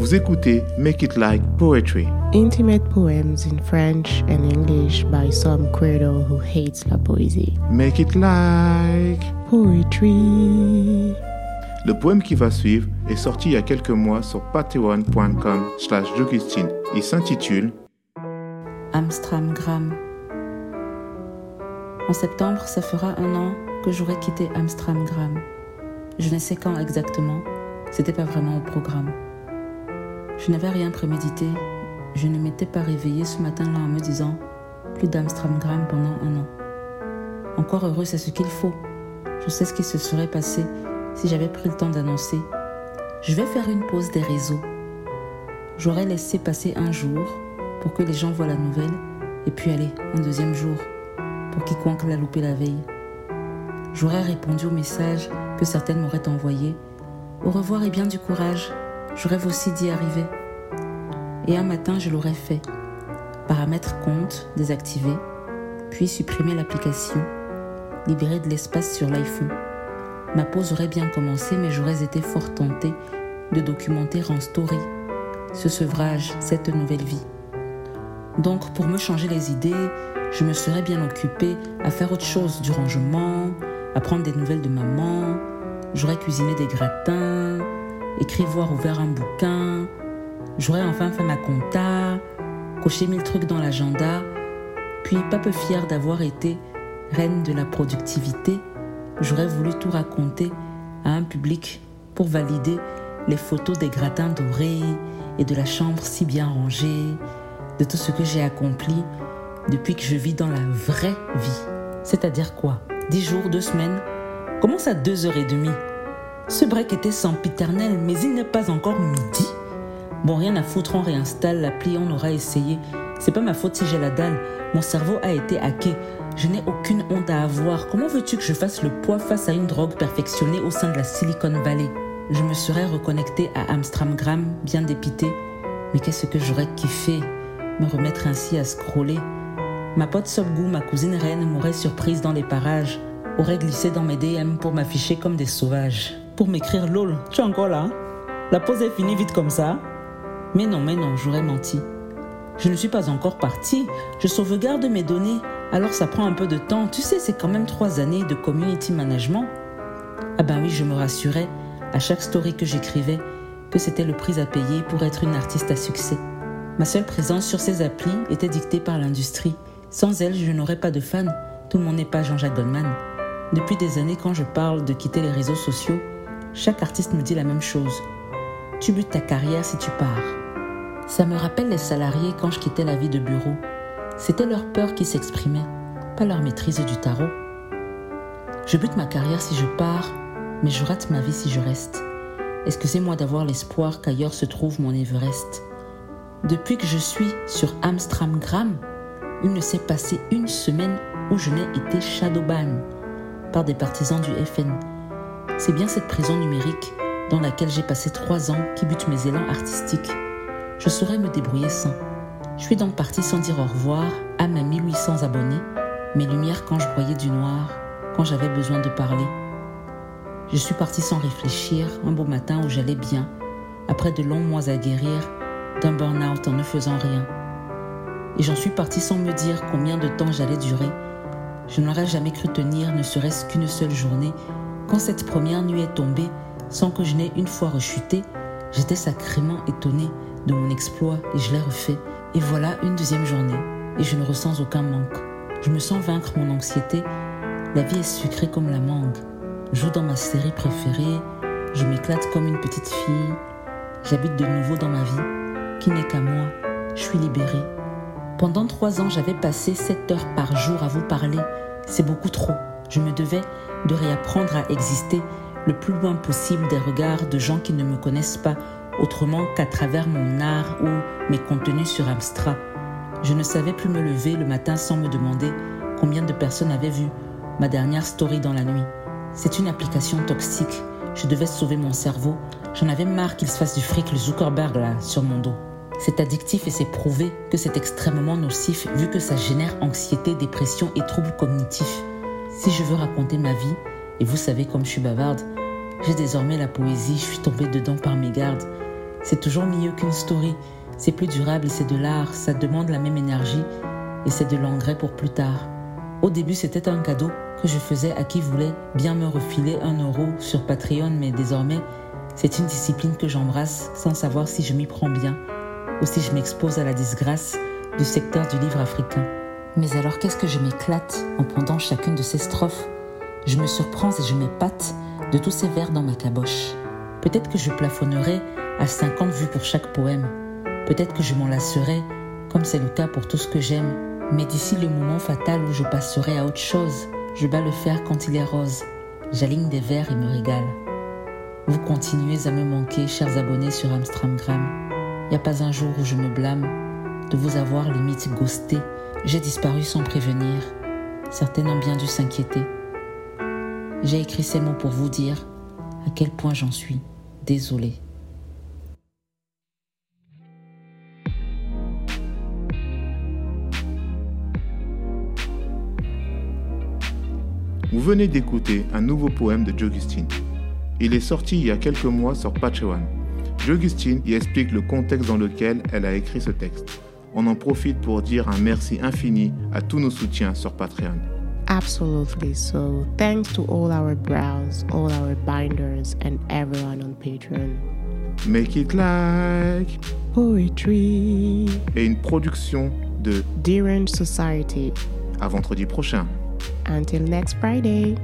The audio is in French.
Vous écoutez Make It Like Poetry. Intimate poems in French and English by some credo who hates la poésie. Make It Like Poetry. Le poème qui va suivre est sorti il y a quelques mois sur patreon.com slash Il s'intitule Amstramgram. En septembre, ça fera un an que j'aurai quitté Amstramgram. Je ne sais quand exactement, c'était pas vraiment au programme. Je n'avais rien prémédité, je ne m'étais pas réveillée ce matin-là en me disant plus d'Amstramgram pendant un an. Encore heureux, c'est ce qu'il faut. Je sais ce qui se serait passé si j'avais pris le temps d'annoncer Je vais faire une pause des réseaux. J'aurais laissé passer un jour pour que les gens voient la nouvelle et puis aller un deuxième jour pour quiconque l'a loupé la veille. J'aurais répondu aux messages que certaines m'auraient envoyés. Au revoir et bien du courage. Je rêve aussi d'y arriver. Et un matin, je l'aurais fait. Paramètres compte désactiver, puis supprimer l'application, libérer de l'espace sur l'iPhone. Ma pause aurait bien commencé, mais j'aurais été fort tentée de documenter en story ce sevrage, cette nouvelle vie. Donc, pour me changer les idées, je me serais bien occupée à faire autre chose, du rangement, à prendre des nouvelles de maman, j'aurais cuisiné des gratins, écrit voir ouvert un bouquin, j'aurais enfin fait ma compta, coché mille trucs dans l'agenda, puis pas peu fière d'avoir été reine de la productivité, j'aurais voulu tout raconter à un public pour valider les photos des gratins dorés et de la chambre si bien rangée, de tout ce que j'ai accompli depuis que je vis dans la vraie vie. C'est-à-dire quoi? Dix jours, deux semaines? Commence à deux heures et demie? Ce break était sempiternel, mais il n'est pas encore midi. Bon, rien à foutre, on réinstalle l'appli, on aura essayé. C'est pas ma faute si j'ai la dalle. Mon cerveau a été hacké. Je n'ai aucune honte à avoir. Comment veux-tu que je fasse le poids face à une drogue perfectionnée au sein de la Silicon Valley? Je me serais reconnecté à Amstramgram, bien dépité. Mais qu'est-ce que j'aurais kiffé me remettre ainsi à scroller? Ma pote Sobgou, ma cousine reine, m'aurait surprise dans les parages, aurait glissé dans mes DM pour m'afficher comme des sauvages. Pour m'écrire LOL, tu es encore là? La pause est finie vite comme ça Mais non, mais non, j'aurais menti. Je ne suis pas encore partie, je sauvegarde mes données, alors ça prend un peu de temps. Tu sais, c'est quand même trois années de community management. Ah ben oui, je me rassurais à chaque story que j'écrivais que c'était le prix à payer pour être une artiste à succès. Ma seule présence sur ces applis était dictée par l'industrie. Sans elle, je n'aurais pas de fans. Tout le monde n'est pas Jean-Jacques Goldman. Depuis des années, quand je parle de quitter les réseaux sociaux, chaque artiste me dit la même chose. Tu butes ta carrière si tu pars. Ça me rappelle les salariés quand je quittais la vie de bureau. C'était leur peur qui s'exprimait, pas leur maîtrise du tarot. Je bute ma carrière si je pars, mais je rate ma vie si je reste. Excusez-moi d'avoir l'espoir qu'ailleurs se trouve mon Everest? Depuis que je suis sur Amstramgram, il ne s'est passé une semaine où je n'ai été shadowban par des partisans du FN. C'est bien cette prison numérique dans laquelle j'ai passé trois ans qui bute mes élans artistiques. Je saurais me débrouiller sans. Je suis donc partie sans dire au revoir à mes 1800 abonnés, mes lumières quand je voyais du noir, quand j'avais besoin de parler. Je suis partie sans réfléchir un beau matin où j'allais bien, après de longs mois à guérir d'un burn-out en ne faisant rien. Et j'en suis partie sans me dire combien de temps j'allais durer. Je n'aurais jamais cru tenir ne serait-ce qu'une seule journée. Quand cette première nuit est tombée, sans que je n'ai une fois rechuté, j'étais sacrément étonnée de mon exploit et je l'ai refait. Et voilà une deuxième journée, et je ne ressens aucun manque. Je me sens vaincre mon anxiété. La vie est sucrée comme la mangue. Je joue dans ma série préférée, je m'éclate comme une petite fille. J'habite de nouveau dans ma vie qui n'est qu'à moi. Je suis libérée. Pendant trois ans, j'avais passé sept heures par jour à vous parler. C'est beaucoup trop. Je me devais de réapprendre à exister le plus loin possible des regards de gens qui ne me connaissent pas autrement qu'à travers mon art ou mes contenus sur Amstrad. Je ne savais plus me lever le matin sans me demander combien de personnes avaient vu ma dernière story dans la nuit. C'est une application toxique. Je devais sauver mon cerveau. J'en avais marre qu'il se fasse du fric le Zuckerberg là sur mon dos. C'est addictif et c'est prouvé que c'est extrêmement nocif vu que ça génère anxiété, dépression et troubles cognitifs. Si je veux raconter ma vie, et vous savez comme je suis bavarde, j'ai désormais la poésie, je suis tombée dedans par mes gardes. C'est toujours mieux qu'une story. C'est plus durable, c'est de l'art, ça demande la même énergie et c'est de l'engrais pour plus tard. Au début, c'était un cadeau que je faisais à qui voulait bien me refiler un euro sur Patreon, mais désormais, c'est une discipline que j'embrasse sans savoir si je m'y prends bien ou si je m'expose à la disgrâce du secteur du livre africain. Mais alors qu'est-ce que je m'éclate en pendant chacune de ces strophes? Je me surprends et je m'épate de tous ces vers dans ma caboche. Peut-être que je plafonnerai à 50 vues pour chaque poème. Peut-être que je m'en lasserai, comme c'est le cas pour tout ce que j'aime. Mais d'ici le moment fatal où je passerai à autre chose, je bats le fer quand il est rose. J'aligne des vers et me régale. Vous continuez à me manquer, chers abonnés sur Amstramgram. N'y a pas un jour où je me blâme de vous avoir limite ghosté. J'ai disparu sans prévenir. Certaines ont bien dû s'inquiéter. J'ai écrit ces mots pour vous dire à quel point j'en suis désolée. Vous venez d'écouter un nouveau poème de Jogustine. Il est sorti il y a quelques mois sur Patreon. Jogustine y explique le contexte dans lequel elle a écrit ce texte. On en profite pour dire un merci infini à tous nos soutiens sur Patreon. Absolutely. So, thanks to all our brows, all our binders, and everyone on Patreon. Make it like Poetry. et une production de Derange Society. à vendredi prochain. Until next Friday.